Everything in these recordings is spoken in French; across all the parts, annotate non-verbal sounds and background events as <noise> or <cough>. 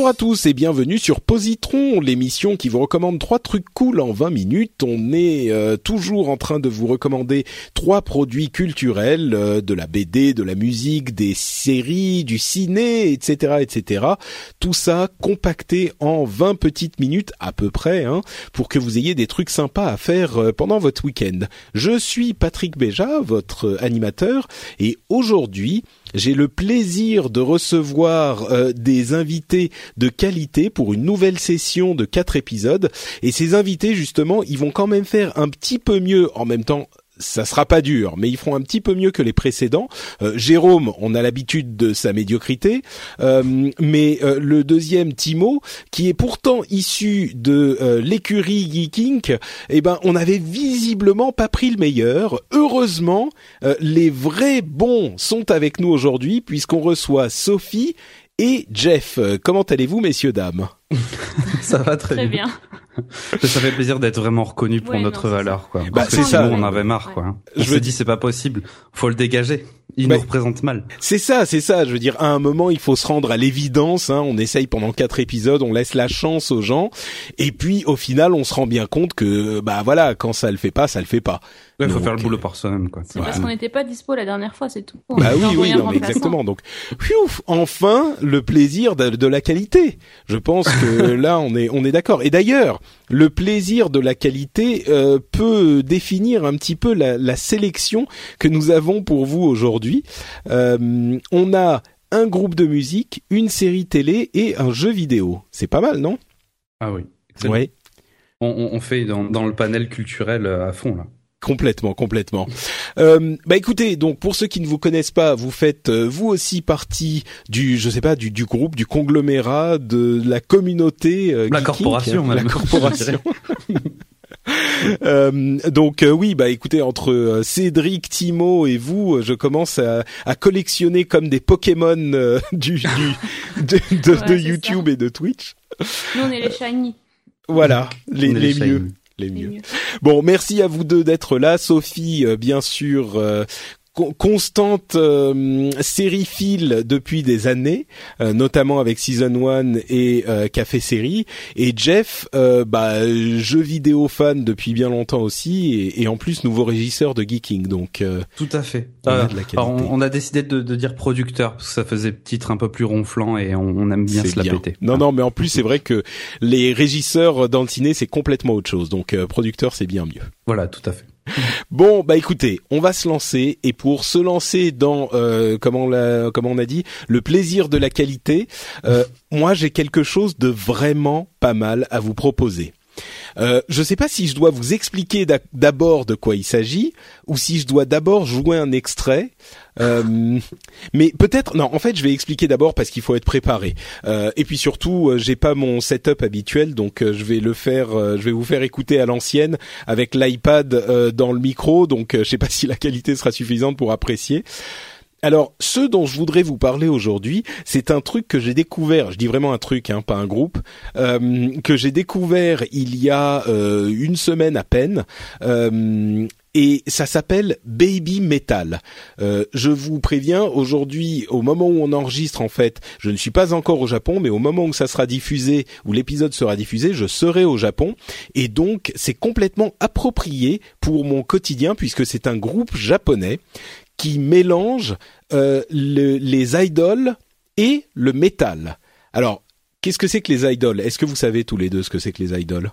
Bonjour à tous et bienvenue sur Positron, l'émission qui vous recommande trois trucs cool en 20 minutes. On est euh, toujours en train de vous recommander trois produits culturels, euh, de la BD, de la musique, des séries, du ciné, etc., etc. Tout ça compacté en 20 petites minutes à peu près, hein, pour que vous ayez des trucs sympas à faire euh, pendant votre week-end. Je suis Patrick Béja, votre animateur, et aujourd'hui, j'ai le plaisir de recevoir euh, des invités de qualité pour une nouvelle session de quatre épisodes. Et ces invités, justement, ils vont quand même faire un petit peu mieux en même temps ça sera pas dur, mais ils feront un petit peu mieux que les précédents. Euh, Jérôme, on a l'habitude de sa médiocrité, euh, mais euh, le deuxième, Timo, qui est pourtant issu de euh, l'écurie Geeking, eh ben, on avait visiblement pas pris le meilleur. Heureusement, euh, les vrais bons sont avec nous aujourd'hui, puisqu'on reçoit Sophie et Jeff. Euh, Comment allez-vous, messieurs dames <laughs> ça va très, Très bien. bien. Ça fait plaisir d'être vraiment reconnu pour Ouais, notre non, valeur, quoi. Bah, Parce que c'est ça. sinon, on en avait marre, quoi. On Je se veux- dit, c'est pas possible. Faut le dégager. Il Bah, nous représente mal. C'est ça, c'est ça. Je veux dire, à un moment, il faut se rendre à l'évidence. Hein. On essaye pendant quatre épisodes, on laisse la chance aux gens, et puis au final, on se rend bien compte que, bah voilà, quand ça le fait pas, ça le fait pas. Il faut faire le boulot euh, par soi-même, quoi. C'est parce qu'on n'était pas dispo la dernière fois, c'est tout. Bah oui, oui, non, mais exactement. Donc, pfiouf, enfin, le plaisir de, de la qualité. Je pense que <laughs> là, on est, on est d'accord. Et d'ailleurs, le plaisir de la qualité euh, peut définir un petit peu la, la sélection que nous avons pour vous aujourd'hui. Euh, on a un groupe de musique, une série télé et un jeu vidéo. C'est pas mal, non? Ah oui. Excellent. Ouais. On, on, on fait dans, dans le panel culturel euh, à fond, là. Complètement, complètement. Euh, bah écoutez, donc pour ceux qui ne vous connaissent pas, vous faites euh, vous aussi partie du, je sais pas, du, du groupe, du conglomérat, de la communauté, euh, La geeking, corporation, la corporation. <laughs> Euh, donc euh, oui, bah écoutez, entre euh, Cédric, Timo et vous, euh, je commence à, à collectionner comme des Pokémon euh, <laughs> du, du de, de- Ouais, de c'est YouTube et de Twitch. Nous, on est les shiny. Voilà, les, les les mieux. Les mieux. Bon, merci à vous deux d'être là. Sophie, euh, bien sûr, euh, constante euh, sériephile depuis des années, euh, notamment avec Season 1 et euh, Café Série. Et Jeff, euh, bah, jeu vidéo fan depuis bien longtemps aussi, et, et en plus nouveau régisseur de Geeking. Donc, euh, Tout à fait. On a de la qualité. alors, on, on a décidé de, de dire producteur parce que ça faisait titre un peu plus ronflant et on, on aime bien se la péter. Non, non, mais en plus c'est vrai que les régisseurs dans le ciné c'est complètement autre chose. Donc, euh, producteur c'est bien mieux. Voilà, tout à fait. <laughs> Bon, bah écoutez, on va se lancer et pour se lancer dans euh, comment on comment on a dit, le plaisir de la qualité, euh, <laughs> moi j'ai quelque chose de vraiment pas mal à vous proposer. Euh, je ne sais pas si je dois vous expliquer d'a- d'abord de quoi il s'agit ou si je dois d'abord jouer un extrait. Euh, mais peut-être non. En fait, je vais expliquer d'abord parce qu'il faut être préparé. Euh, et puis surtout, euh, j'ai pas mon setup habituel, donc euh, je vais le faire. je vais vous faire écouter à l'ancienne avec l'iPad dans le micro. Donc, je sais pas <laughs> si la qualité sera suffisante pour apprécier. Alors, ce dont je voudrais vous parler aujourd'hui, c'est un truc que j'ai découvert. Je dis vraiment un truc, hein, pas un groupe, que j'ai découvert il y a une semaine à peine. Euh, et ça s'appelle Baby Metal. Euh, je vous préviens, aujourd'hui, au moment où on enregistre, en fait, je ne suis pas encore au Japon, mais au moment où ça sera diffusé, où l'épisode sera diffusé, je serai au Japon, et donc c'est complètement approprié pour mon quotidien puisque c'est un groupe japonais qui mélange euh, le- les idoles et le métal. Alors, qu'est-ce que c'est que les idoles? Est-ce que vous savez tous les deux ce que c'est que les idoles?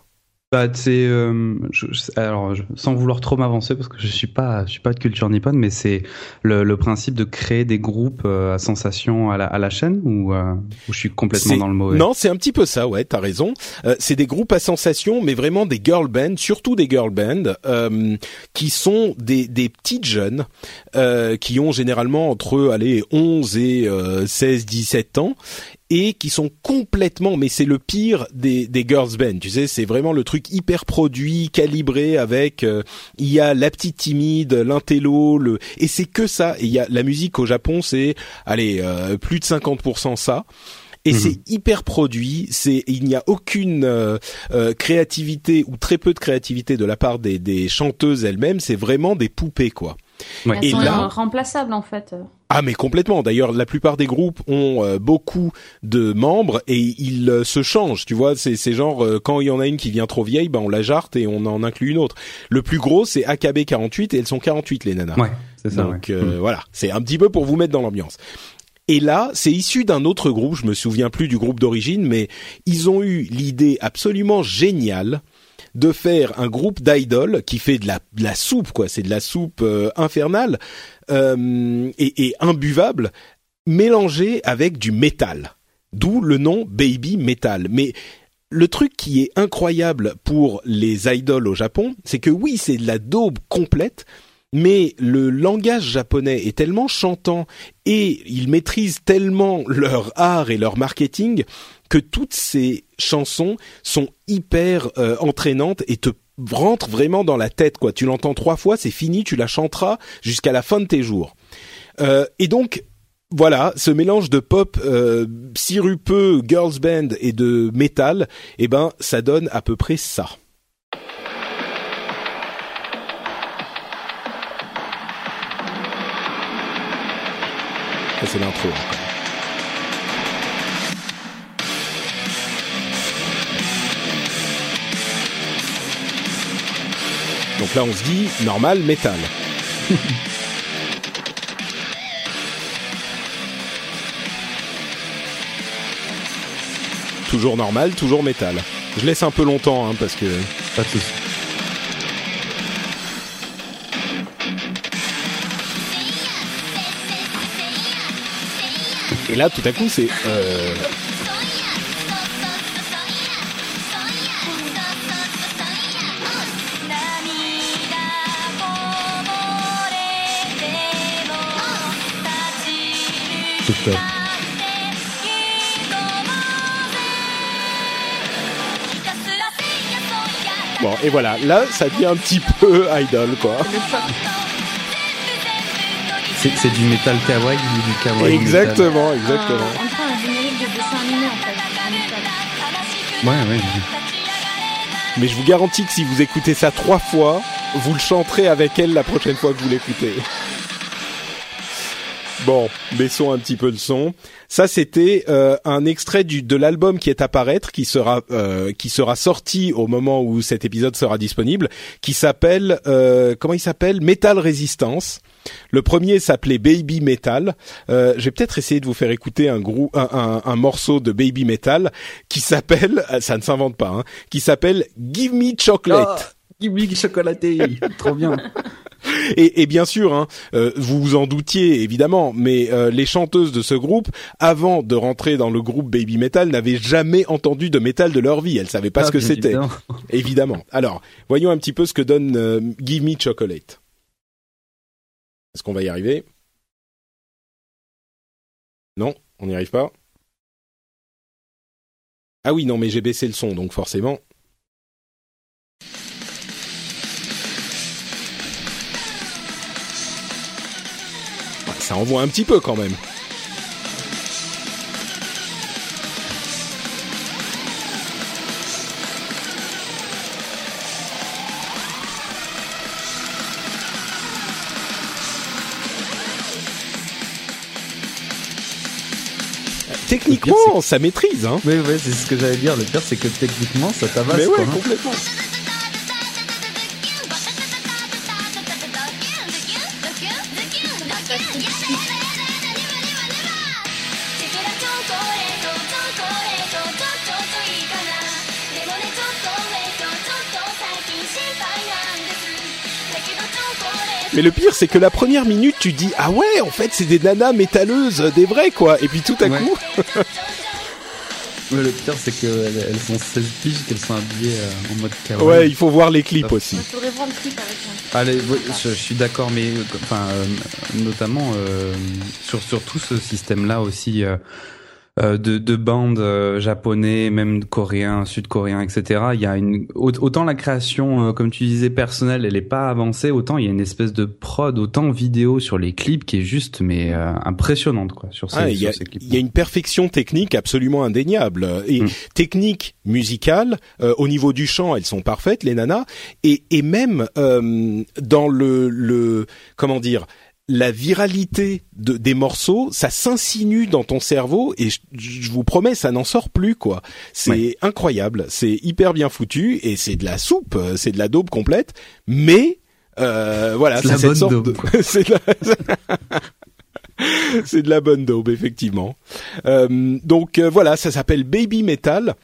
Bah, c'est euh, je- je- alors je- sans vouloir trop m'avancer parce que je suis pas je suis pas de culture nippone, mais c'est le, le principe de créer des groupes euh, à sensation à la, à la chaîne ou euh, je suis complètement dans le mauvais? Non, c'est un petit peu ça, ouais, t'as raison. Euh, c'est des groupes à sensation, mais vraiment des girl bands, surtout des girl bands, euh, qui sont des, des petites jeunes, euh, qui ont généralement entre, allez, 11 et euh, 16, 17 ans, et qui sont complètement, mais c'est le pire des, des girls band, tu sais, c'est vraiment le truc hyper produit, calibré avec, euh, il y a la petite timide, l'intello, le, et c'est que ça, et il y a la musique au Japon, c'est, allez, euh, plus de 50% ça. Et Mhm. c'est hyper produit, c'est il n'y a aucune euh, euh, créativité ou très peu de créativité de la part des, des chanteuses elles-mêmes, c'est vraiment des poupées quoi. Ouais. Elles Et sont là- remplaçables en fait. Ah mais complètement. D'ailleurs, la plupart des groupes ont euh, beaucoup de membres et ils euh, se changent. Tu vois, c'est c'est genre euh, quand il y en a une qui vient trop vieille, ben on la jarte et on en inclut une autre. Le plus gros c'est AKB 48 et elles sont 48 les nanas. Ouais, c'est ça. Donc ouais. euh, voilà, c'est un petit peu pour vous mettre dans l'ambiance. Et là, c'est issu d'un autre groupe, je me souviens plus du groupe d'origine, mais ils ont eu l'idée absolument géniale de faire un groupe d'idoles qui fait de la, soupe, quoi. C'est de la soupe euh, infernale euh, et, et imbuvable, mélangée avec du métal. D'où le nom Baby Metal. Mais le truc qui est incroyable pour les idoles au Japon, c'est que oui, c'est de la daube complète, mais le langage japonais est tellement chantant et ils maîtrisent tellement leur art et leur marketing que toutes ces chansons sont hyper euh, entraînantes et te rentrent vraiment dans la tête quoi. Tu l'entends trois fois, c'est fini, tu la chanteras jusqu'à la fin de tes jours. Euh, et donc voilà, ce mélange de pop euh, sirupeux, girls band et de métal, eh ben ça donne à peu près ça. C'est l'intro. encore. Donc là, on se dit normal, métal. <laughs> toujours normal, toujours métal. Je laisse un peu longtemps hein, parce que Pas de. Et là tout à coup c'est euh, bon et voilà là ça devient un petit peu <laughs> idol quoi. C'est c'est du métal kawaii ou du kawaii Exactement, exactement. Un, enfin, un générique de dessin animé en fait. un métal. Ouais, ouais. Mais je vous garantis que si vous écoutez ça trois fois, vous le chanterez avec elle la prochaine fois que vous l'écoutez. Bon, baissons un petit peu le son. Ça, c'était euh, un extrait du, de l'album qui est à paraître, qui sera euh, qui sera sorti au moment où cet épisode sera disponible, qui s'appelle euh, comment il s'appelle? Metal Resistance. Le premier s'appelait Baby Metal. Euh, je vais peut-être essayer de vous faire écouter un, un, un, un morceau de Baby Metal qui s'appelle, <laughs> ça ne s'invente pas, hein, qui s'appelle Give Me Chocolate. Gimmick chocolaté, <laughs> trop bien. Et, et bien sûr, hein, euh, vous vous en doutiez évidemment, mais euh, les chanteuses de ce groupe, avant de rentrer dans le groupe Baby Metal, n'avaient jamais entendu de métal de leur vie. Elles savaient pas Ah, ce que c'était, évidemment. évidemment. Alors, voyons un petit peu ce que donne euh, Give Me Chocolate. Est-ce qu'on va y arriver? Non, on n'y arrive pas. Ah oui, non, mais j'ai baissé le son, donc forcément. Ça envoie un petit peu quand même. Techniquement, ça maîtrise, hein. Oui, ouais, c'est ce que j'allais dire. Le pire, c'est que techniquement, ça tabasse. Mais quoi, ouais, hein. complètement. Mais le pire, c'est que la première minute, tu dis ah ouais, en fait, c'est des nanas métalleuses, des vraies quoi. Et puis tout à Ouais. coup, <laughs> Mais le pire, c'est qu'elles elles sont 16 piges, qu'elles sont habillées euh, en mode kawaii. ouais, il faut voir les clips aussi. Il faudrait voir le clip avec moi. Allez, ouais, je, je suis d'accord, mais euh, enfin, euh, notamment euh, sur sur tout ce système-là aussi de, de bandes euh, japonais, même coréens, sud-coréens, etc. Il y a une au- autant la création, euh, comme tu disais, personnelle, elle est pas avancée, autant il y a une espèce de prod, autant vidéo sur les clips qui est juste mais euh, impressionnante quoi sur ces, Ah, il y, sur a, ces clips. il y a une perfection technique absolument indéniable et Mm. technique musicale euh, au niveau du chant elles sont parfaites les nanas et, et même euh, dans le, le comment dire la viralité de, des morceaux, ça s'insinue dans ton cerveau et je, je vous promets, ça n'en sort plus quoi. C'est Ouais. incroyable, c'est hyper bien foutu et c'est de la soupe, euh, c'est de la daube complète, mais euh, voilà, C'est la cette bonne sorte daube, de- <laughs> c'est de la... <laughs> c'est de la bonne daube effectivement. Euh, donc euh, voilà, ça s'appelle Baby Metal.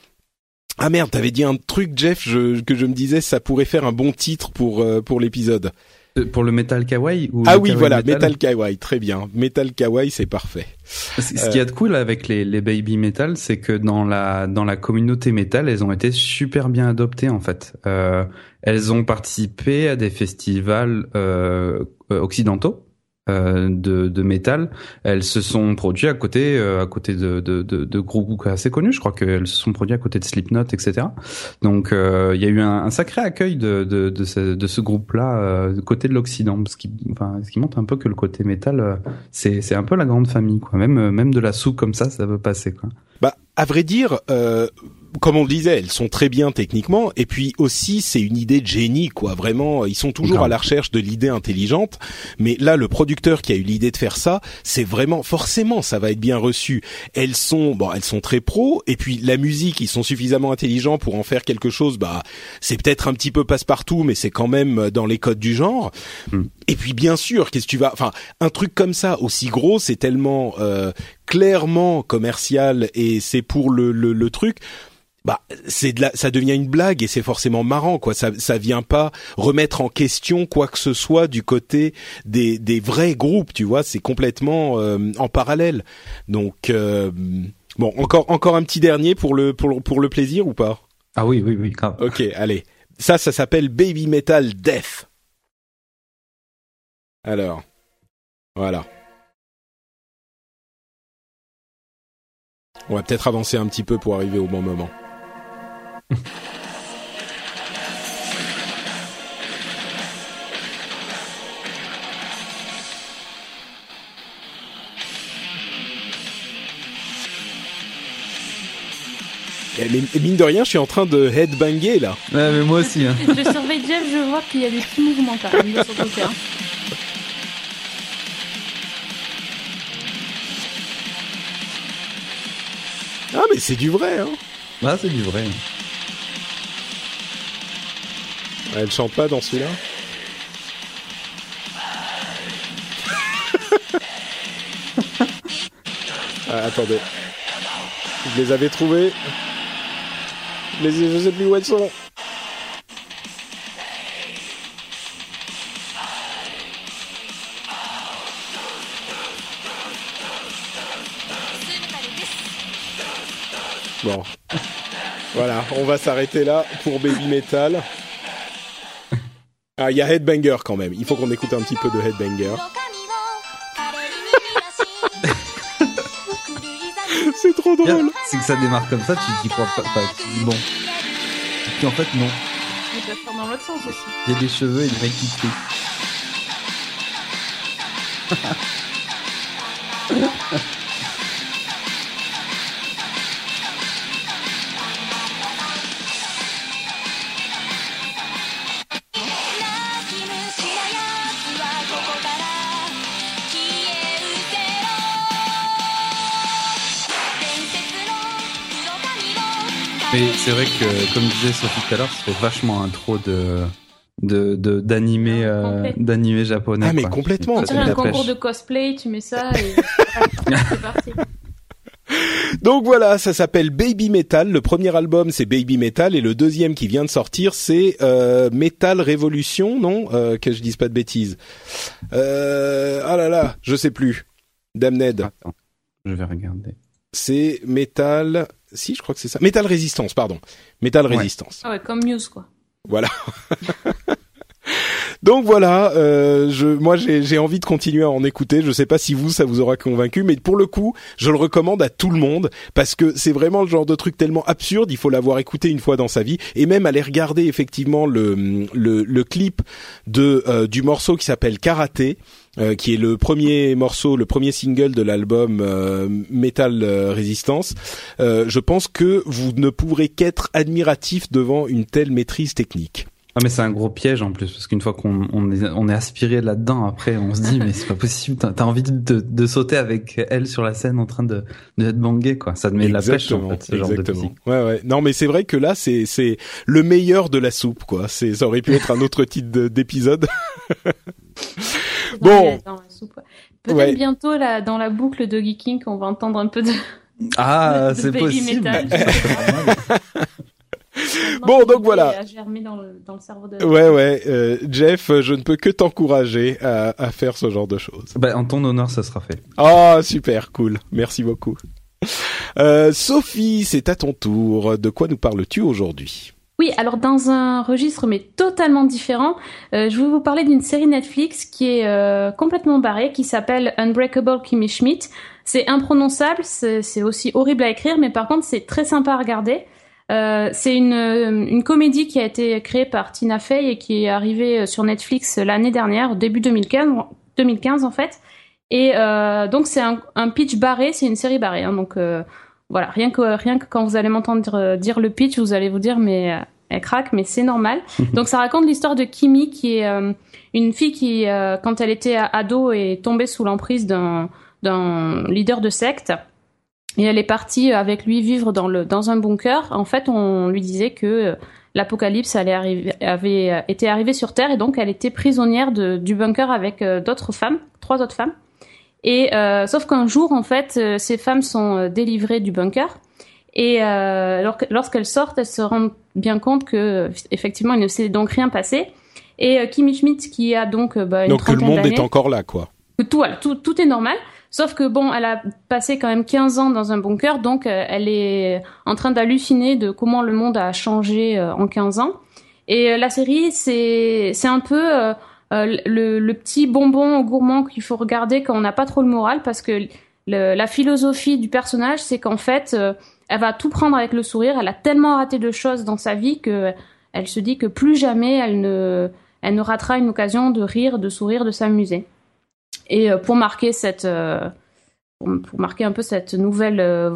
Ah merde, t'avais dit un truc, Jeff, je, que je me disais, ça pourrait faire un bon titre pour euh, pour l'épisode. Euh, Pour le metal kawaii ou Ah oui, kawaii voilà, metal Metal Kawaii, très bien. Metal Kawaii, c'est parfait. Ce ce qu'il y a de cool avec les, les baby metal, c'est que dans la dans la communauté metal, elles ont été super bien adoptées en fait. Euh, elles ont participé à des festivals euh, euh, occidentaux euh, de de métal. Elles se sont produites à côté euh, à côté de de, de, de groupes assez connus. Je crois qu'elles se sont produites à côté de Slipknot, etc. Donc euh, il y a eu un, un sacré accueil de de de ce, de ce groupe-là euh, du côté de l'Occident, ce qui enfin ce qui montre un peu que le côté métal c'est c'est un peu la grande famille quoi. Même même de la soupe comme ça, ça peut passer quoi. Bah, à vrai dire, comme on le disait, elles sont très bien techniquement, et puis aussi c'est une idée de génie, quoi. Vraiment, ils sont toujours à la recherche de l'idée intelligente. Mais là, le producteur qui a eu l'idée de faire ça, c'est vraiment forcément, ça va être bien reçu. Elles sont, bon, elles sont très pro, et puis la musique, ils sont suffisamment intelligents pour en faire quelque chose. Bah, c'est peut-être un petit peu passe-partout, mais c'est quand même dans les codes du genre. Hmm. Et puis bien sûr, qu'est-ce que tu vas, enfin, un truc comme ça aussi gros, c'est tellement euh, clairement commercial et c'est pour le, le, le truc. Bah, c'est de la, ça devient une blague et c'est forcément marrant quoi. Ça, ça vient pas remettre en question quoi que ce soit du côté des, des vrais groupes, tu vois. C'est complètement euh, en parallèle. Donc euh, bon, encore encore un petit dernier pour le pour, le- pour le plaisir ou pas? Ah oui oui oui grave. Ok, allez. Ça, ça s'appelle Baby Metal Death. Alors, voilà. On va peut-être avancer un petit peu pour arriver au bon moment. Mais mine de rien, je suis en train de headbanger là. Ouais, mais moi aussi. Hein. Je surveille Jeff, je vois qu'il y a des petits mouvements quand même de son côté. hein. Ah mais c'est du vrai, hein. Ah c'est du vrai. Elle chante pas dans celui-là. <laughs> ah, attendez. Je les avais trouvés. Ai- je sais plus où elles sont. Bon. Voilà, on va s'arrêter là pour Baby Metal. Ah, il y a Headbanger quand même. Il faut qu'on écoute un petit peu de Headbanger. <laughs> C'est trop drôle. C'est que ça démarre comme ça, tu t'y crois pas. Enfin, tu dis bon. Et puis en fait non. Il peut faire dans l'autre sens aussi. Il y a des cheveux et des mecs qui crient. Mais c'est vrai que, comme disait Sophie tout à l'heure, ça fait vachement intro de de de d'animé euh, d'animé japonais. Ah, mais quoi. complètement, On dirait un concours pêche. de cosplay, tu mets ça et <laughs> c'est parti. Donc voilà, ça s'appelle Baby Metal. Le premier album c'est Baby Metal et le deuxième qui vient de sortir c'est euh, Metal Révolution, non euh, Que je dise pas de bêtises. Euh, ah là là, je sais plus. Damned. Attends, je vais regarder. C'est Metal. Si, je crois que c'est ça. Metal Résistance, pardon. Metal Ouais. Résistance. Ah ouais, comme Muse, quoi. Voilà. <laughs> Donc voilà, euh, je, moi j'ai envie de continuer à en écouter. Je sais pas si vous ça vous aura convaincu, mais pour le coup, je le recommande à tout le monde parce que c'est vraiment le genre de truc tellement absurde. Il faut l'avoir écouté une fois dans sa vie et même aller regarder effectivement le clip de euh, du morceau qui s'appelle Karaté. euh, qui est le premier morceau, le premier single de l'album Metal Resistance. Je pense que vous ne pourrez qu'être admiratif devant une telle maîtrise technique. Ah mais c'est un gros piège en plus parce qu'une fois qu'on on est, on est aspiré là-dedans après on se dit <laughs> mais c'est pas possible t'as as envie de, de, de sauter avec elle sur la scène en train de de être bangé quoi ça te met de la pêche en fait ce genre de exactement. musique. Ouais, ouais. Non, mais c'est vrai que là, c'est c'est le meilleur de la soupe, quoi. C'est ça aurait pu être un autre titre de- d'épisode. <laughs> Bon. Peut-être Ouais. bientôt là, dans la boucle de Geeking, on va entendre un peu de. Ah <laughs> de c'est baby possible. Bon, donc voilà. Dans le, dans le cerveau de. Ouais, ouais. euh, Jeff, je ne peux que t'encourager à, à faire ce genre de choses. Bah, en ton honneur ça sera fait. Ah, super, cool. Merci beaucoup. Euh, Sophie, c'est à ton tour. De quoi nous parles-tu aujourd'hui? Oui, alors dans un registre mais totalement différent, euh, je vais vous parler d'une série Netflix qui est euh, complètement barrée, qui s'appelle Unbreakable Kimmy Schmidt. C'est imprononçable, c'est c'est aussi horrible à écrire, mais par contre c'est très sympa à regarder. Euh, c'est une, une comédie qui a été créée par Tina Fey et qui est arrivée sur Netflix l'année dernière, début 2015, 2015 en fait. Et euh, donc c'est un, un pitch barré, c'est une série barrée. Hein, donc euh, voilà, rien que rien que quand vous allez m'entendre euh, dire le pitch, vous allez vous dire mais euh, elle craque, mais c'est normal. <laughs> Donc ça raconte l'histoire de Kimi, qui est euh, une fille qui, euh, quand elle était ado, est tombée sous l'emprise d'un leader de secte. Et elle est partie avec lui vivre dans le dans un bunker. En fait, on lui disait que euh, l'apocalypse avait euh, été arrivé sur Terre et donc elle était prisonnière de, du bunker avec euh, d'autres femmes, trois autres femmes. Et euh, sauf qu'un jour, en fait, ces femmes sont délivrées du bunker. Et euh, lor- lorsqu'elles sortent, elles se rendent bien compte que effectivement, il ne s'est donc rien passé. Et Kimi Schmidt, qui a donc bah, une Donc que le trentaine monde est d'années, encore là, quoi. tout est normal. Sauf que bon, elle a passé quand même 15 ans dans un bunker, donc euh, elle est en train d'halluciner de comment le monde a changé euh, en 15 ans. Et euh, la série, c'est c'est un peu le, petit bonbon gourmand qu'il faut regarder quand on n'a pas trop le moral, parce que la philosophie du personnage, c'est qu'en fait, elle va tout prendre avec le sourire. Elle a tellement raté de choses dans sa vie que elle se dit que plus jamais elle ne elle ne ratera une occasion de rire, de sourire, de s'amuser. Et euh, pour marquer cette euh, pour, marquer un peu cette nouvelle euh,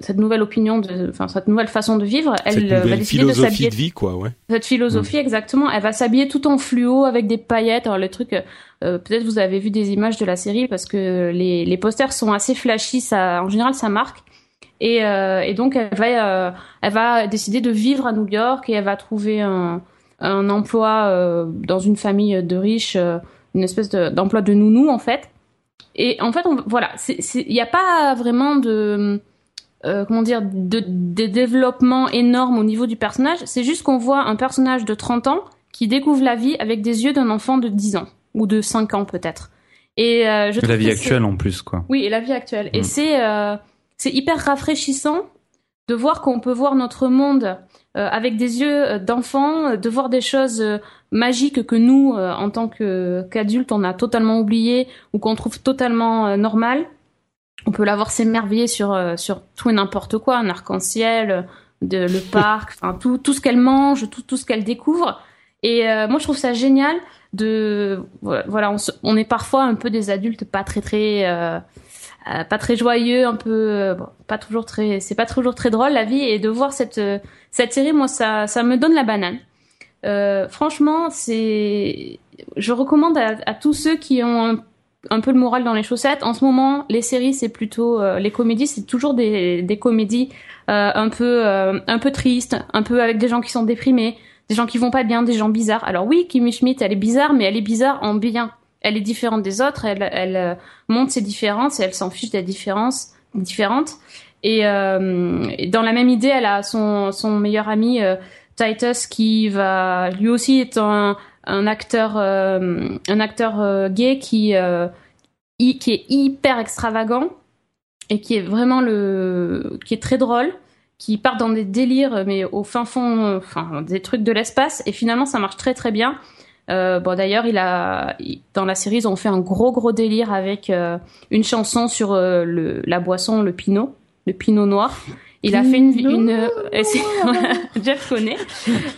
cette nouvelle opinion de enfin cette nouvelle façon de vivre, elle Cette va décider de philosophie s'habiller de vie, quoi, ouais. cette philosophie exactement. Elle va s'habiller tout en fluo avec des paillettes. Alors le truc, euh, peut-être vous avez vu des images de la série parce que les, les posters sont assez flashy. Ça, en général, ça marque. Et, euh, et donc elle va, elle va décider de vivre à New York et elle va trouver un, un emploi dans une famille de riches, une espèce de- d'emploi de, nounou en fait. Et en fait, on, voilà, il n'y a pas vraiment de euh, comment dire, de, de développement énorme au niveau du personnage. C'est juste qu'on voit un personnage de 30 ans qui découvre la vie avec des yeux d'un enfant de 10 ans ou de 5 ans peut-être. Et euh, je la vie actuelle en plus quoi. oui, et la vie actuelle. Et Mm. c'est euh, c'est hyper rafraîchissant de voir qu'on peut voir notre monde euh, avec des yeux d'enfant, de voir des choses magiques que nous, euh, en tant qu'adultes, on a totalement oublié ou qu'on trouve totalement euh, normal. On peut la voir s'émerveiller sur euh, sur tout et n'importe quoi, un arc-en-ciel, de, le <laughs> parc, enfin tout tout ce qu'elle mange, tout tout ce qu'elle découvre. Et euh, moi, je trouve ça génial de voilà, on, se- on est parfois un peu des adultes pas très très euh, pas très joyeux, un peu euh, bon, pas toujours très c'est pas toujours très drôle la vie et de voir cette cette série moi ça ça me donne la banane. Euh, franchement, c'est je recommande à, tous ceux qui ont un, peu le moral dans les chaussettes. En ce moment, les séries c'est plutôt euh, les comédies, c'est toujours des comédies euh, un peu un peu tristes, un peu avec des gens qui sont déprimés, des gens qui vont pas bien, des gens bizarres. Alors oui, Kimmy Schmidt, elle est bizarre, mais elle est bizarre en bien. Elle est différente des autres, elle, montre ses différences et elle s'en fiche des différences différentes. Et, dans la même idée, elle a son meilleur ami Titus qui va lui aussi être un, un acteur un acteur gay qui qui est hyper extravagant et qui est vraiment le qui est très drôle qui part dans des délires mais au fin fond enfin des trucs de l'espace. Et finalement ça marche très très bien. Euh, bon d'ailleurs il a dans la série ils ont fait un gros gros délire avec euh, une chanson sur euh, le, la boisson le pinot le pinot noir il a fait une, une <laughs> Jeff connaît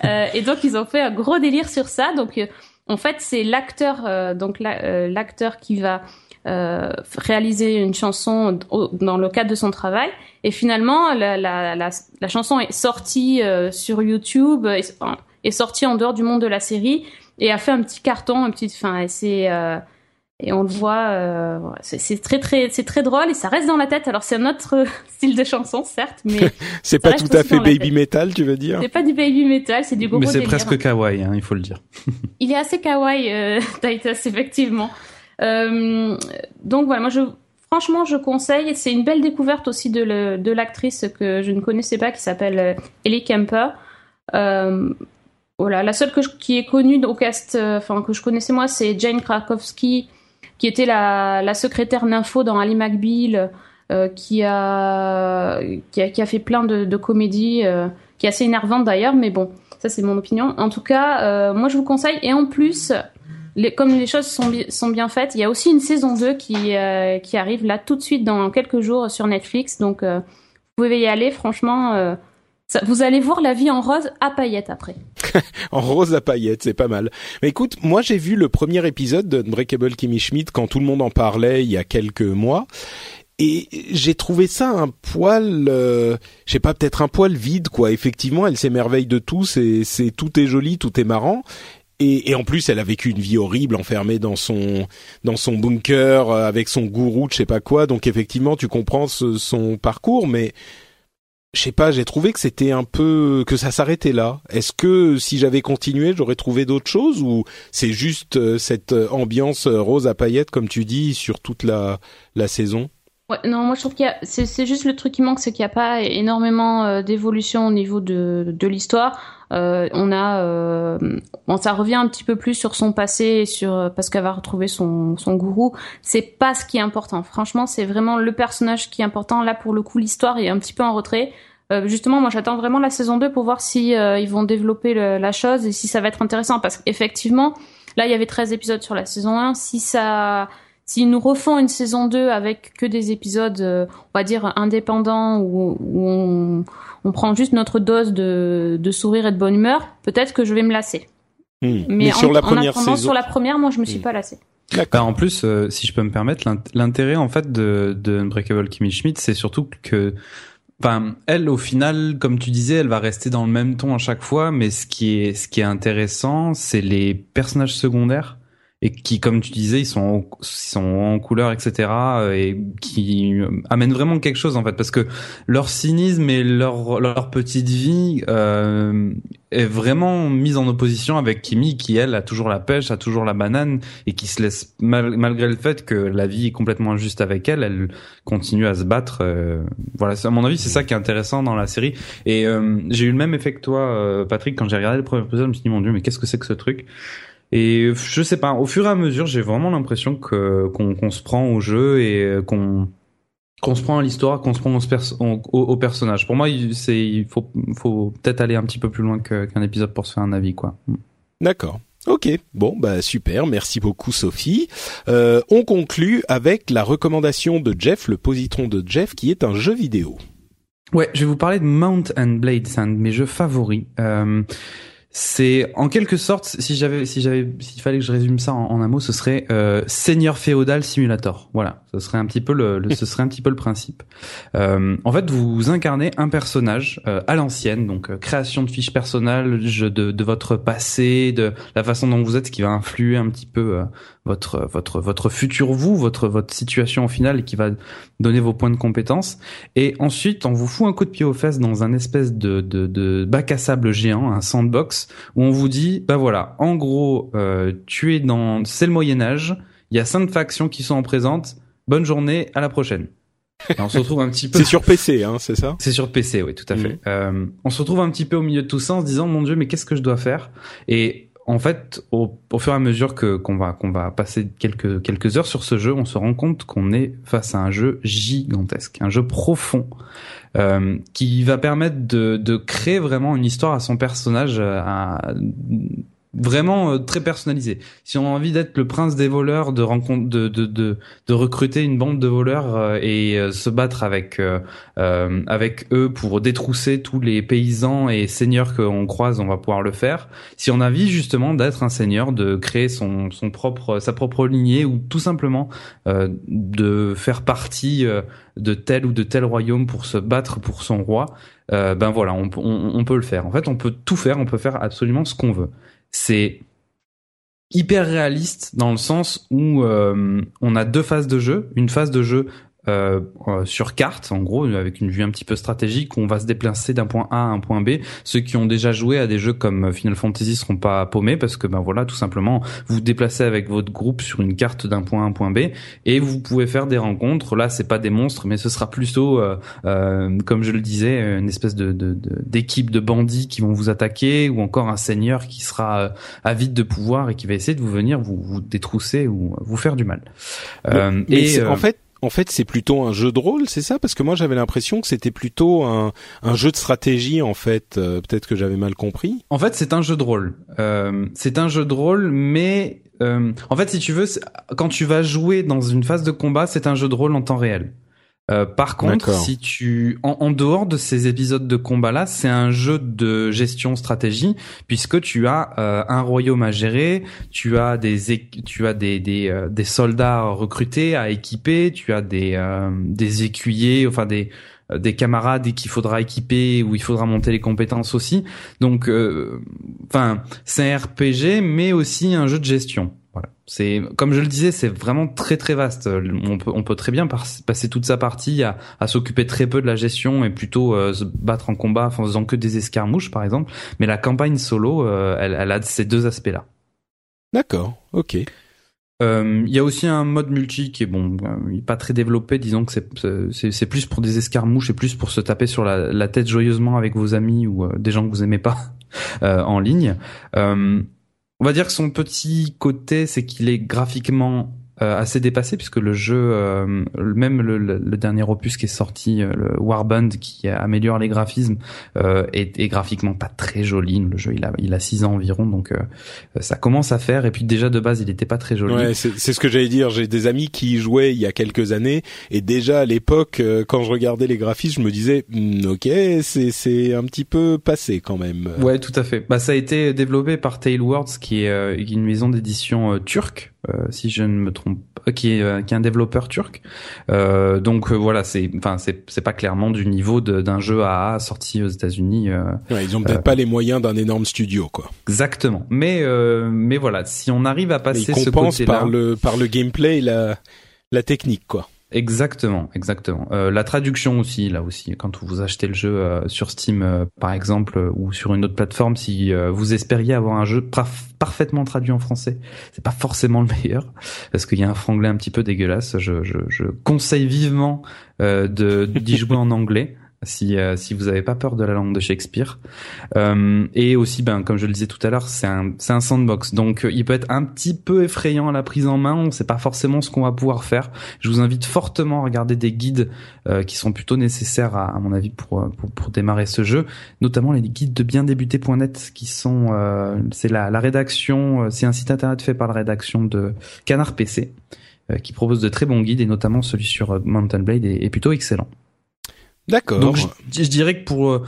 <laughs> et donc ils ont fait un gros délire sur ça. Donc en fait c'est l'acteur donc l'acteur qui va euh, réaliser une chanson dans le cadre de son travail. Et finalement, la, la, la, chanson est sortie euh, sur YouTube, est, est, sortie en dehors du monde de la série et a fait un petit carton, un petit, enfin, c'est euh, et on le voit, euh, c'est très très c'est très drôle et ça reste dans la tête. Alors c'est un autre <laughs> style de chanson certes, mais <laughs> c'est pas tout à fait baby metal, tu veux dire? C'est pas du baby metal, c'est du gros Mais c'est presque kawaii, hein, il faut le dire. <laughs> il est assez kawaii, euh, Titus, effectivement. Euh, donc voilà, moi je franchement je conseille. C'est une belle découverte aussi de, de l'actrice que je ne connaissais pas qui s'appelle euh, Ellie Kemper. Euh, voilà, la seule que qui est connue au cast, euh, enfin que je connaissais moi, c'est Jane Krakowski, qui était la, secrétaire nympho dans Ali McBeal, euh, qui, a, qui, a, qui a fait plein de, comédies, qui est assez énervante d'ailleurs, mais bon, ça c'est mon opinion. En tout cas, moi je vous conseille. Et en plus, comme les choses sont, sont, bien faites, il y a aussi une saison 2 qui, euh, qui arrive là tout de suite dans quelques jours sur Netflix. Donc, euh, vous pouvez y aller. Franchement, euh, vous allez voir la vie en rose à paillettes après. <laughs> en rose à paillettes, c'est pas mal. Mais écoute, moi j'ai vu le premier épisode de Breakable Kimmy Schmidt quand tout le monde en parlait il y a quelques mois. Et j'ai trouvé ça un poil, euh, je sais pas, peut-être un poil vide, quoi. Effectivement, elle s'émerveille de tout, c'est, c'est tout est joli, tout est marrant. Et, et, en plus, elle a vécu une vie horrible, enfermée dans son dans son bunker euh, avec son gourou, je sais pas quoi. Donc effectivement, tu comprends son parcours, mais je sais pas. J'ai trouvé que c'était un peu que ça s'arrêtait là. Est-ce que si j'avais continué, j'aurais trouvé d'autres choses ou c'est juste euh, cette euh, ambiance rose à paillettes, comme tu dis, sur toute la saison? Ouais, non, moi je trouve qu'il y a, c'est, juste le truc qui manque, c'est qu'il n'y a pas énormément d'évolution au niveau de l'histoire. Euh, on a, euh, bon, ça revient un petit peu plus sur son passé, sur parce qu'elle va retrouver son, son gourou. C'est pas ce qui est important. Franchement, c'est vraiment le personnage qui est important. Là, pour le coup, l'histoire est un petit peu en retrait. Euh, justement, moi, j'attends vraiment la saison 2 pour voir si ils vont développer la chose et si ça va être intéressant. Parce qu'effectivement, là, il y avait 13 épisodes sur la saison 1. Si ça S'ils nous refont une saison 2 avec que des épisodes, on va dire, indépendants, où, où on, on prend juste notre dose de, de sourire et de bonne humeur, peut-être que je vais me lasser. Hmm. Mais, sur la première saison, sur la première, moi, je me suis hmm. pas lassé. Bah, en plus, euh, si je peux me permettre, l'intérêt en fait de, de Unbreakable Kimmy Schmidt, c'est surtout que, enfin, elle, au final, comme tu disais, elle va rester dans le même ton à chaque fois, mais ce qui est, ce qui est intéressant, c'est les personnages secondaires et qui, comme tu disais, ils sont, ils sont en couleur, etc. et qui amènent vraiment quelque chose en fait, parce que leur cynisme et leur leur petite vie euh, est vraiment mise en opposition avec Kimi, qui elle a toujours la pêche, a toujours la banane et qui se laisse malgré le fait que la vie est complètement injuste avec elle, elle continue à se battre. Euh, voilà, à mon avis, c'est ça qui est intéressant dans la série. Et euh, j'ai eu le même effet que toi, euh, Patrick, quand j'ai regardé le premier épisode, je me suis dit mon dieu, mais qu'est-ce que c'est que ce truc? Et je sais pas, au fur et à mesure, j'ai vraiment l'impression que qu'on se prend au jeu et qu'on qu'on se prend à l'histoire, qu'on se prend au, au, personnage. Pour moi, c'est il faut faut peut-être aller un petit peu plus loin qu'un épisode pour se faire un avis, quoi. D'accord. Ok, bon bah super, merci beaucoup Sophie. Euh, on conclut avec la recommandation de Jeff, le positron de Jeff, qui est un jeu vidéo. Ouais, je vais vous parler de Mount and Blade, c'est un de mes jeux favoris. Euh, c'est en quelque sorte, si j'avais, si j'avais, s'il fallait que je résume ça en, un mot, ce serait euh, Seigneur féodal simulator. Voilà, ce serait un petit peu le, ce serait un petit peu le principe. Euh, en fait, vous incarnez un personnage euh, à l'ancienne, donc euh, création de fiches personnelles, de, de votre passé, de la façon dont vous êtes, ce qui va influer un petit peu euh, votre votre votre futur vous, votre votre situation au final et qui va donner vos points de compétence. Et ensuite, on vous fout un coup de pied aux fesses dans un espèce de de, de bac à sable géant, un sandbox où on vous dit bah voilà, en gros, euh, tu es dans c'est le Moyen Âge, il y a cinq factions qui sont en présente. Bonne journée, à la prochaine. <laughs> on se retrouve un petit peu. C'est sur PC, hein, c'est ça? C'est sur PC, oui, tout à fait. Euh, on se retrouve un petit peu au milieu de tout ça en se disant, mon Dieu, mais qu'est-ce que je dois faire? Et en fait, au, fur et à mesure que qu'on va qu'on va passer quelques quelques heures sur ce jeu, on se rend compte qu'on est face à un jeu gigantesque, un jeu profond. Euh, qui va permettre de, de créer vraiment une histoire à son personnage, à, vraiment euh, très personnalisé. Si on a envie d'être le prince des voleurs, de rencontre, de, de, de, de recruter une bande de voleurs euh, et euh, se battre avec avec eux pour détrousser tous les paysans et seigneurs qu'on croise, on va pouvoir le faire. Si on a envie justement d'être un seigneur, de créer son son propre sa propre lignée ou tout simplement de faire partie de tel ou de tel royaume pour se battre pour son roi, ben voilà, on, on, on peut le faire. En fait, on peut tout faire, on peut faire absolument ce qu'on veut c'est hyper réaliste dans le sens où euh, on a deux phases de jeu. Une phase de jeu euh, euh, sur carte, en gros, avec une vue un petit peu stratégique, où on va se déplacer d'un point A à un point B. Ceux qui ont déjà joué à des jeux comme Final Fantasy seront pas paumés parce que ben voilà, tout simplement, vous vous déplacez avec votre groupe sur une carte d'un point A à un point B et vous pouvez faire des rencontres. Là, c'est pas des monstres, mais ce sera plutôt, euh, euh comme je le disais, une espèce de d'équipe de, de, bandits qui vont vous attaquer ou encore un seigneur qui sera avide de pouvoir et qui va essayer de vous venir vous, vous détrousser ou vous faire du mal. et en fait en fait, c'est plutôt un jeu de rôle, c'est ça? Parce que moi, j'avais l'impression que c'était plutôt un, un, jeu de stratégie, en fait. Euh, peut-être que j'avais mal compris. En fait, c'est un jeu de rôle. Euh, c'est un jeu de rôle, mais euh, en fait, si tu veux, quand tu vas jouer dans une phase de combat, c'est un jeu de rôle en temps réel. Euh, par contre, si tu en, en, dehors de ces épisodes de combat là, c'est un jeu de gestion stratégie puisque tu as euh, un royaume à gérer, tu as des tu as des des, euh, des soldats recrutés à équiper, tu as des des écuyers, enfin des des camarades qu'il faudra équiper ou il faudra monter les compétences aussi. Donc, enfin, c'est un RPG mais aussi un jeu de gestion. Voilà. C'est comme je le disais, c'est vraiment très très vaste. On peut on peut très bien passer toute sa partie à, à s'occuper très peu de la gestion et plutôt euh, se battre en combat en faisant que des escarmouches par exemple. Mais la campagne solo, euh, elle, elle, a ces deux aspects-là. D'accord, ok. Euh, il y a aussi un mode multi qui est bon, il est pas très développé. Disons que c'est c'est plus pour des escarmouches et plus pour se taper sur la, la tête joyeusement avec vos amis ou des gens que vous aimez pas <laughs> en ligne. On va dire que son petit côté, c'est qu'il est graphiquement assez dépassé puisque le jeu, euh, même le, dernier opus qui est sorti, euh, le Warband, qui améliore les graphismes, est, est, graphiquement pas très joli. Le jeu, il a il a six ans environ, donc ça commence à faire. Et puis déjà de base, il était pas très joli. Ouais, c'est ce que j'allais dire. J'ai des amis qui y jouaient il y a quelques années, et déjà à l'époque, quand je regardais les graphismes, je me disais, hmm, ok, c'est c'est un petit peu passé quand même. Ouais, tout à fait. Bah ça a été développé par Tailwords, qui est une maison d'édition turque euh, si je ne me trompe pas, qui est, euh, qui est un développeur turc. Euh, donc voilà, c'est enfin c'est c'est pas clairement du niveau d'un jeu AA sorti aux États-Unis. Ouais, ils ont peut-être pas les moyens d'un énorme studio, quoi. Exactement. Mais mais voilà, si on arrive à passer ce côté-là, par le par le gameplay, la la technique, quoi. Exactement, exactement. Euh, la traduction aussi, là aussi, quand vous achetez le jeu euh, sur Steam, euh, par exemple, ou sur une autre plateforme, si vous espériez avoir un jeu parfaitement traduit en français, c'est pas forcément le meilleur, parce qu'il y a un franglais un petit peu dégueulasse. Je, je, je conseille vivement de d'y jouer en anglais si euh, si vous n'avez pas peur de la langue de Shakespeare. Euh, et aussi, ben comme je le disais tout à l'heure, c'est un un sandbox, donc euh, il peut être un petit peu effrayant à la prise en main. On sait pas forcément ce qu'on va pouvoir faire. Je vous invite fortement à regarder des guides qui sont plutôt nécessaires à, à mon avis pour, pour, pour démarrer ce jeu, notamment les guides de bien débuter.net qui sont c'est la la rédaction, c'est un site internet fait par la rédaction de Canard PC qui propose de très bons guides et notamment celui sur Mountain Blade est plutôt excellent. D'accord. Donc je, je, dirais que pour euh,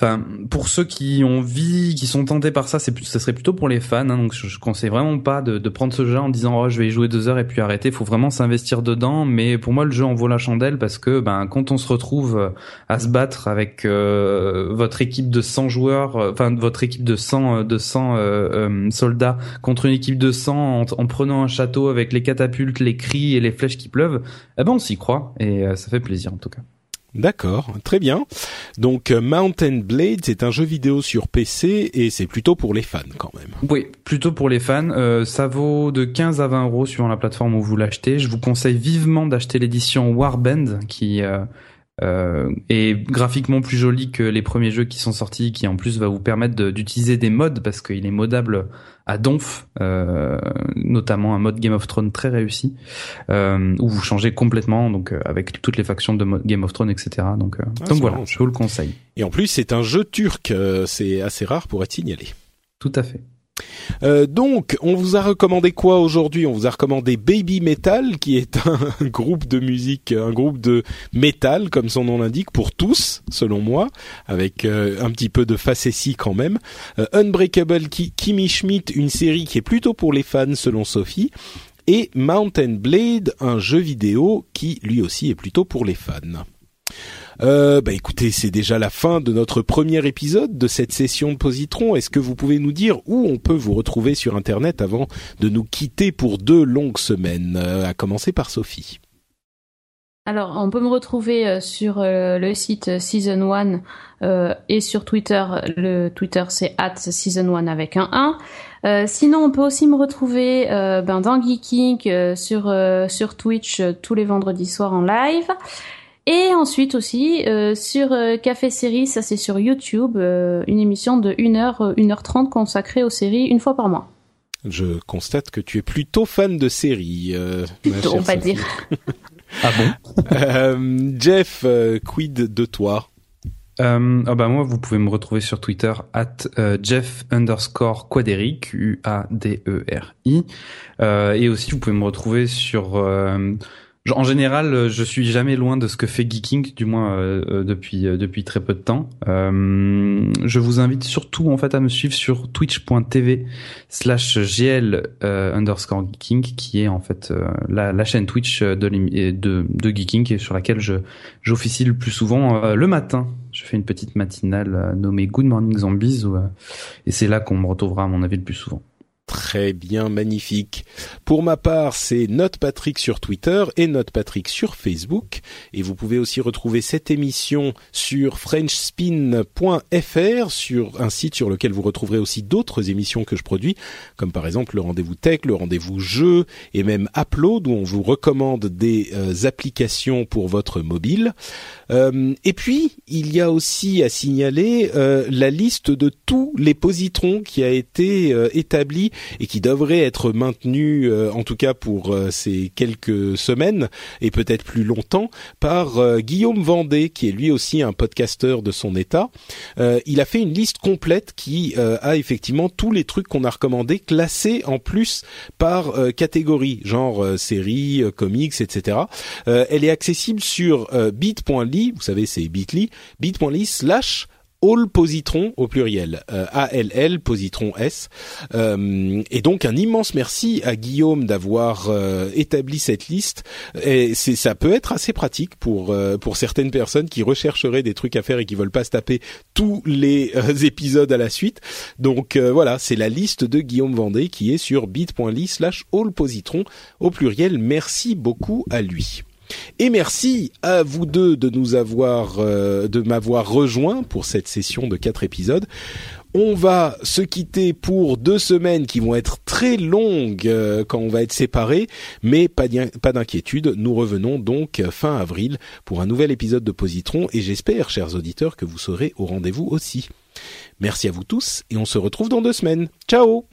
Enfin, pour ceux qui ont envie, qui sont tentés par ça, c'est ça serait plutôt pour les fans. Hein, donc, je, je, conseille vraiment pas de, de, prendre ce jeu en disant oh je vais y jouer deux heures et puis arrêter. Il faut vraiment s'investir dedans. Mais pour moi, le jeu en vaut la chandelle parce que ben quand on se retrouve euh, à se battre avec euh, votre équipe de 100 joueurs, enfin votre équipe de 100 de 100 soldats contre une équipe de 100 en, en, prenant un château avec les catapultes, les cris et les flèches qui pleuvent, eh ben on s'y croit et ça fait plaisir en tout cas. D'accord, très bien. Donc euh, Mountain Blade, c'est un jeu vidéo sur PC et c'est plutôt pour les fans quand même. Oui, plutôt pour les fans. Euh, ça vaut de 15 à 20 euros suivant la plateforme où vous l'achetez. Je vous conseille vivement d'acheter l'édition Warband qui euh, euh, est graphiquement plus jolie que les premiers jeux qui sont sortis, qui en plus va vous permettre d'utiliser des modes parce qu'il est modable à donf, euh, notamment un mode Game of Thrones très réussi, euh, où vous changez complètement, donc euh, avec toutes les factions de Game of Thrones, etc. Donc, euh, ah, donc voilà, je vous le conseille. Et en plus, c'est un jeu turc, euh, c'est assez rare pour être signalé. Tout à fait. Euh, donc, on vous a recommandé quoi aujourd'hui? On vous a recommandé Baby Metal, qui est <laughs> un groupe de musique, un groupe de métal, comme son nom l'indique, pour tous, selon moi, avec euh, un petit peu de facétie quand même. Euh, Unbreakable Kimi Schmidt, une série qui est plutôt pour les fans, selon Sophie. Et Mountain Blade, un jeu vidéo qui lui aussi est plutôt pour les fans. Euh, bah écoutez, c'est déjà la fin de notre premier épisode de cette session de Positron. Est-ce que vous pouvez nous dire où on peut vous retrouver sur Internet avant de nous quitter pour deux longues semaines? Euh, À commencer par Sophie. Alors, on peut me retrouver euh, sur euh, le site Season 1 euh, et sur Twitter. Le Twitter, c'est at Season 1 avec un 1. sinon, on peut aussi me retrouver ben, dans Geeking sur, sur Twitch tous les vendredis soirs en live. Et ensuite aussi euh, sur euh, Café Série, ça c'est sur YouTube, euh, une émission de 1h, 1h30 consacrée aux séries une fois par mois. Je constate que tu es plutôt fan de séries. plutôt, on va dire. <laughs> ah bon? Jeff, quid de toi? Euh, ah bah moi, vous pouvez me retrouver sur Twitter at Jeff underscore Quaderi, Q-A-D-E-R-I. et aussi, vous pouvez me retrouver sur en général, euh, je suis jamais loin de ce que fait Geeking, du moins euh, euh, depuis depuis très peu de temps. je vous invite surtout en fait à me suivre sur twitch.tv slash gl underscore geeking, qui est en fait la, chaîne Twitch de, de, de Geeking et sur laquelle je j'officie le plus souvent le matin. Je fais une petite matinale nommée Good Morning Zombies et c'est là qu'on me retrouvera à mon avis le plus souvent. Très bien, magnifique. Pour ma part, c'est Note Patrick sur Twitter et Note Patrick sur Facebook. Et vous pouvez aussi retrouver cette émission sur frenchspin.fr, sur un site sur lequel vous retrouverez aussi d'autres émissions que je produis, comme par exemple le rendez-vous tech, le rendez-vous jeu et même Upload, où on vous recommande des euh, applications pour votre mobile. Euh, et puis, il y a aussi à signaler euh, la liste de tous les positrons qui a été établie et qui devrait être maintenu, euh, en tout cas pour euh, ces quelques semaines et peut-être plus longtemps, par euh, Guillaume Vendée, qui est lui aussi un podcasteur de son état. il a fait une liste complète qui a effectivement tous les trucs qu'on a recommandés classés en plus par catégorie, genre séries, comics, etc. elle est accessible sur bit.ly, vous savez c'est bit.ly, bit.ly slash All Positron au pluriel, euh, A-L-L Positron S. Euh, et donc un immense merci à Guillaume d'avoir euh, établi cette liste. Et c'est ça peut être assez pratique pour pour certaines personnes qui rechercheraient des trucs à faire et qui veulent pas se taper tous les épisodes à la suite. Donc voilà, c'est la liste de Guillaume Vendée qui est sur bit.ly slash All Positron au pluriel. Merci beaucoup à lui. Et merci à vous deux de nous avoir, euh, de m'avoir rejoint pour cette session de quatre épisodes. On va se quitter pour deux semaines qui vont être très longues euh, quand on va être séparés, mais pas d'inquiétude, nous revenons donc fin avril pour un nouvel épisode de Positron et j'espère, chers auditeurs, que vous serez au rendez-vous aussi. Merci à vous tous et on se retrouve dans deux semaines. Ciao